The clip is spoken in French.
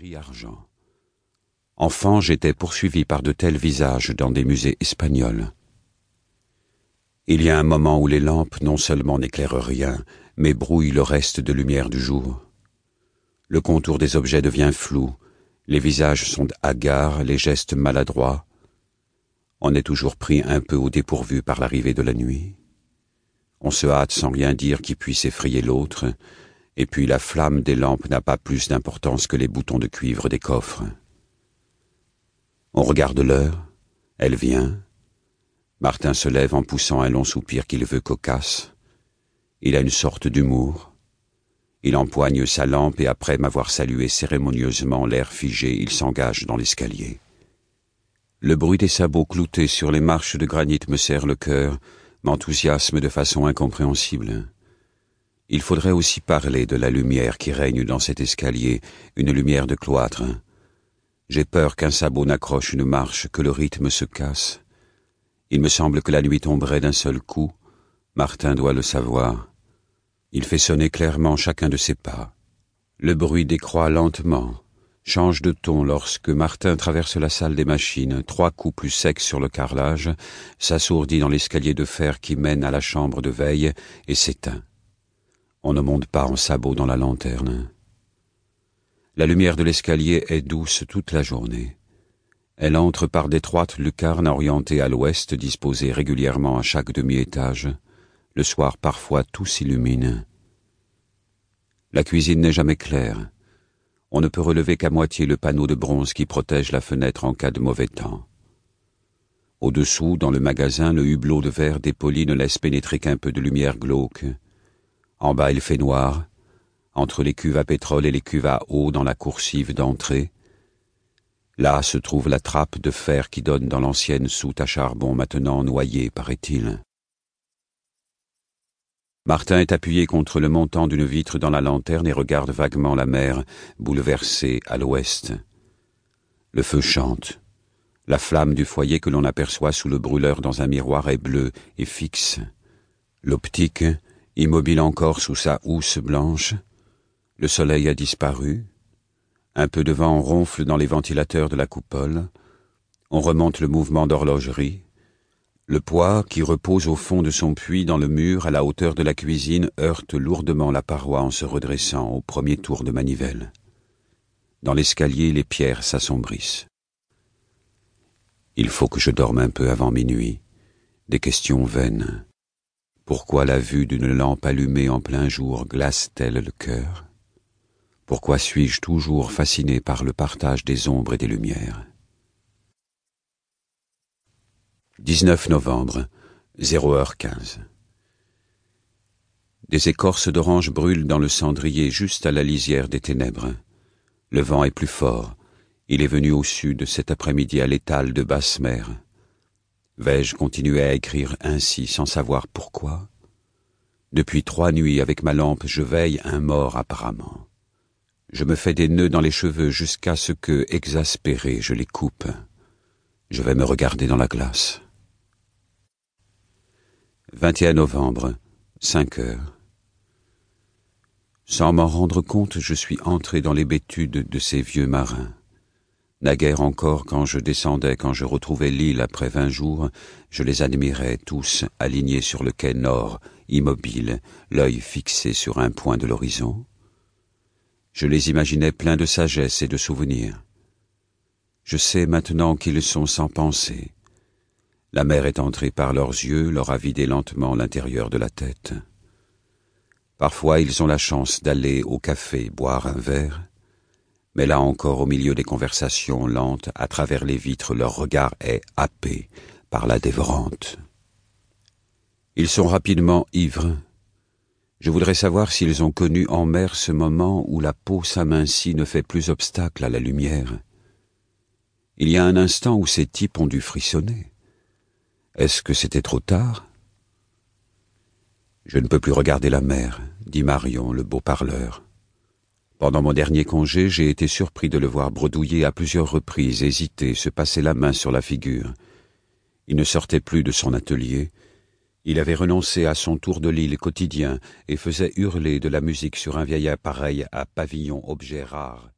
gris-argent. Enfant, j'étais poursuivi par de tels visages dans des musées espagnols. Il y a un moment où les lampes non seulement n'éclairent rien, mais brouillent le reste de lumière du jour. Le contour des objets devient flou, les visages sont hagards, les gestes maladroits. On est toujours pris un peu au dépourvu par l'arrivée de la nuit. On se hâte sans rien dire qui puisse effrayer l'autre, et puis la flamme des lampes n'a pas plus d'importance que les boutons de cuivre des coffres. On regarde l'heure, elle vient. Martin se lève en poussant un long soupir qu'il veut cocasse. Il a une sorte d'humour. Il empoigne sa lampe et après m'avoir salué cérémonieusement l'air figé, il s'engage dans l'escalier. Le bruit des sabots cloutés sur les marches de granit me serre le cœur, m'enthousiasme de façon incompréhensible. Il faudrait aussi parler de la lumière qui règne dans cet escalier, une lumière de cloître. J'ai peur qu'un sabot n'accroche une marche, que le rythme se casse. Il me semble que la nuit tomberait d'un seul coup. Martin doit le savoir. Il fait sonner clairement chacun de ses pas. Le bruit décroît lentement, change de ton lorsque Martin traverse la salle des machines, trois coups plus secs sur le carrelage, s'assourdit dans l'escalier de fer qui mène à la chambre de veille et s'éteint. On ne monte pas en sabot dans la lanterne. La lumière de l'escalier est douce toute la journée. Elle entre par d'étroites lucarnes orientées à l'ouest disposées régulièrement à chaque demi-étage. Le soir parfois tout s'illumine. La cuisine n'est jamais claire. On ne peut relever qu'à moitié le panneau de bronze qui protège la fenêtre en cas de mauvais temps. Au-dessous, dans le magasin, le hublot de verre dépoli ne laisse pénétrer qu'un peu de lumière glauque. En bas, il fait noir, entre les cuves à pétrole et les cuves à eau dans la coursive d'entrée. Là se trouve la trappe de fer qui donne dans l'ancienne soute à charbon maintenant noyée, paraît-il. Martin est appuyé contre le montant d'une vitre dans la lanterne et regarde vaguement la mer, bouleversée à l'ouest. Le feu chante. La flamme du foyer que l'on aperçoit sous le brûleur dans un miroir est bleue et fixe. L'optique, immobile encore sous sa housse blanche, le soleil a disparu. Un peu de vent ronfle dans les ventilateurs de la coupole. On remonte le mouvement d'horlogerie. Le poids, qui repose au fond de son puits dans le mur à la hauteur de la cuisine, heurte lourdement la paroi en se redressant au premier tour de manivelle. Dans l'escalier, les pierres s'assombrissent. Il faut que je dorme un peu avant minuit. Des questions vaines. Pourquoi la vue d'une lampe allumée en plein jour glace-t-elle le cœur? Pourquoi suis-je toujours fasciné par le partage des ombres et des lumières? 19 novembre, 0h15 Des écorces d'orange brûlent dans le cendrier juste à la lisière des ténèbres. Le vent est plus fort. Il est venu au sud cet après-midi à l'étal de basse mer. Vais-je continuer à écrire ainsi sans savoir pourquoi? Depuis trois nuits avec ma lampe je veille un mort apparemment. Je me fais des nœuds dans les cheveux jusqu'à ce que, exaspéré, je les coupe. Je vais me regarder dans la glace. 21 novembre, 5 heures. Sans m'en rendre compte, je suis entré dans l'hébétude de ces vieux marins. Naguère encore, quand je descendais, quand je retrouvais l'île après vingt jours, je les admirais tous alignés sur le quai nord, immobiles, l'œil fixé sur un point de l'horizon. Je les imaginais pleins de sagesse et de souvenirs. Je sais maintenant qu'ils sont sans pensée. La mer est entrée par leurs yeux, leur a vidé lentement l'intérieur de la tête. Parfois ils ont la chance d'aller au café boire un verre, mais là encore au milieu des conversations lentes, à travers les vitres, leur regard est happé par la dévorante. Ils sont rapidement ivres, je voudrais savoir s'ils ont connu en mer ce moment où la peau s'amincit ne fait plus obstacle à la lumière. Il y a un instant où ces types ont dû frissonner. Est-ce que c'était trop tard? Je ne peux plus regarder la mer, dit Marion, le beau parleur. Pendant mon dernier congé, j'ai été surpris de le voir bredouiller à plusieurs reprises, hésiter, se passer la main sur la figure. Il ne sortait plus de son atelier, il avait renoncé à son tour de l'île quotidien et faisait hurler de la musique sur un vieil appareil à pavillon objet rare.